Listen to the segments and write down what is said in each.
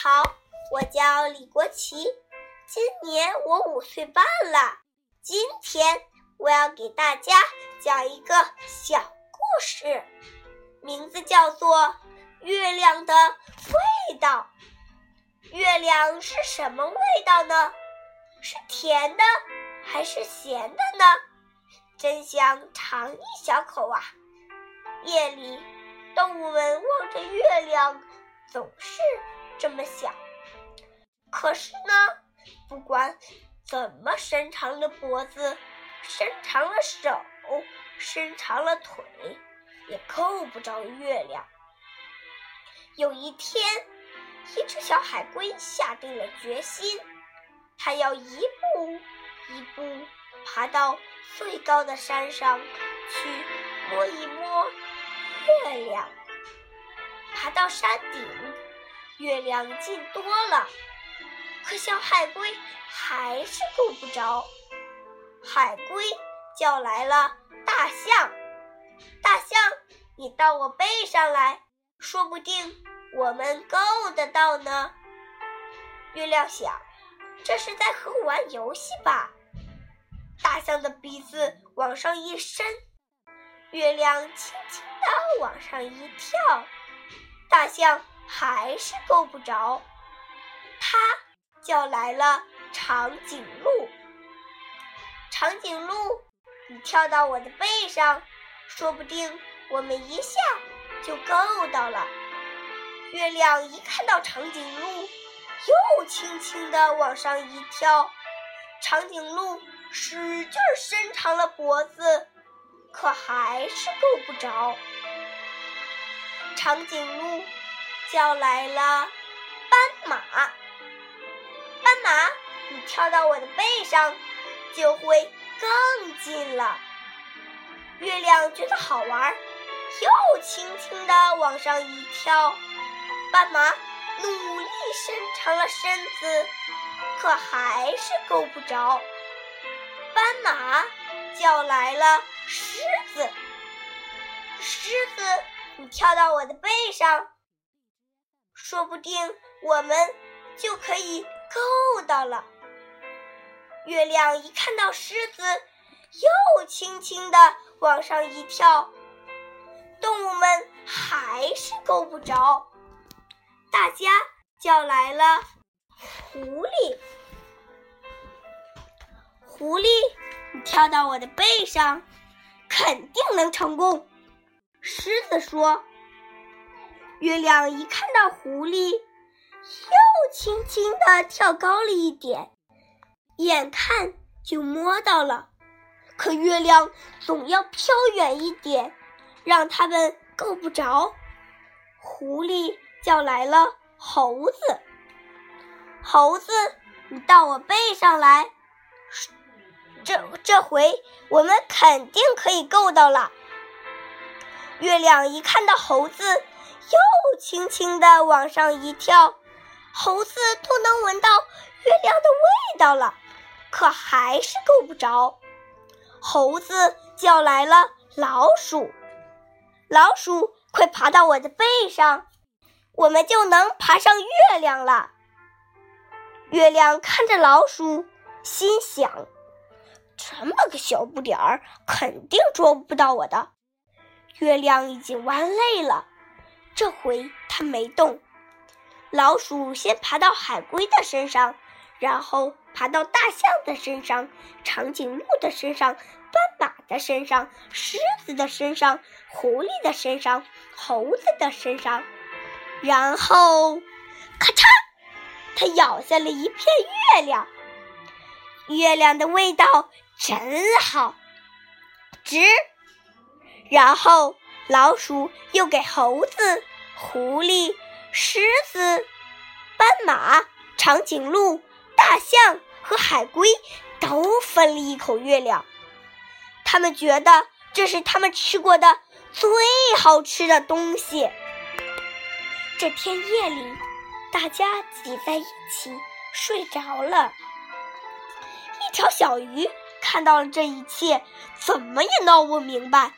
好，我叫李国旗，今年我五岁半了。今天我要给大家讲一个小故事，名字叫做《月亮的味道》。月亮是什么味道呢？是甜的还是咸的呢？真想尝一小口啊！夜里，动物们望着月亮，总是这么想。可是呢，不管怎么伸长了脖子，伸长了手，伸长了腿，也够不着月亮。有一天，一只小海龟下定了决心，它要一步一步爬到最高的山上去摸一摸月亮。爬到山顶，月亮近多了，可小海龟还是够不着。海龟叫来了大象：“大象，你到我背上来，说不定我们够得到呢。”月亮想：“这是在和我玩游戏吧？”大象的鼻子往上一伸，月亮轻轻地往上一跳。大象还是够不着，它叫来了长颈鹿。长颈鹿，你跳到我的背上，说不定我们一下就够到了。月亮一看到长颈鹿，又轻轻地往上一跳。长颈鹿使劲伸长了脖子，可还是够不着。长颈鹿叫来了斑马，斑马，你跳到我的背上，就会更近了。月亮觉得好玩，又轻轻地往上一跳。斑马努力伸长了身子，可还是够不着。斑马叫来了狮子，狮子。你跳到我的背上，说不定我们就可以够到了。月亮一看到狮子，又轻轻地往上一跳，动物们还是够不着。大家叫来了狐狸，狐狸，你跳到我的背上，肯定能成功。狮子说：“月亮一看到狐狸，又轻轻地跳高了一点，眼看就摸到了。可月亮总要飘远一点，让它们够不着。”狐狸叫来了猴子：“猴子，你到我背上来，这这回我们肯定可以够到了。”月亮一看到猴子，又轻轻地往上一跳，猴子都能闻到月亮的味道了，可还是够不着。猴子叫来了老鼠：“老鼠，快爬到我的背上，我们就能爬上月亮了。”月亮看着老鼠，心想：“这么个小不点儿，肯定捉不到我的。”月亮已经玩累了，这回它没动。老鼠先爬到海龟的身上，然后爬到大象的身上、长颈鹿的身上、斑马的身上、狮子的身上、狐狸的身上、猴子的身上，然后咔嚓，它咬下了一片月亮。月亮的味道真好，值。然后，老鼠又给猴子、狐狸、狮子、斑马、长颈鹿、大象和海龟都分了一口月亮。他们觉得这是他们吃过的最好吃的东西。这天夜里，大家挤在一起睡着了。一条小鱼看到了这一切，怎么也闹不明白。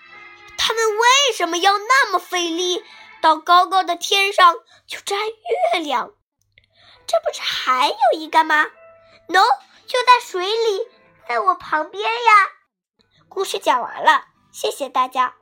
他们为什么要那么费力到高高的天上去摘月亮？这不是还有一个吗？喏，就在水里，在我旁边呀。故事讲完了，谢谢大家。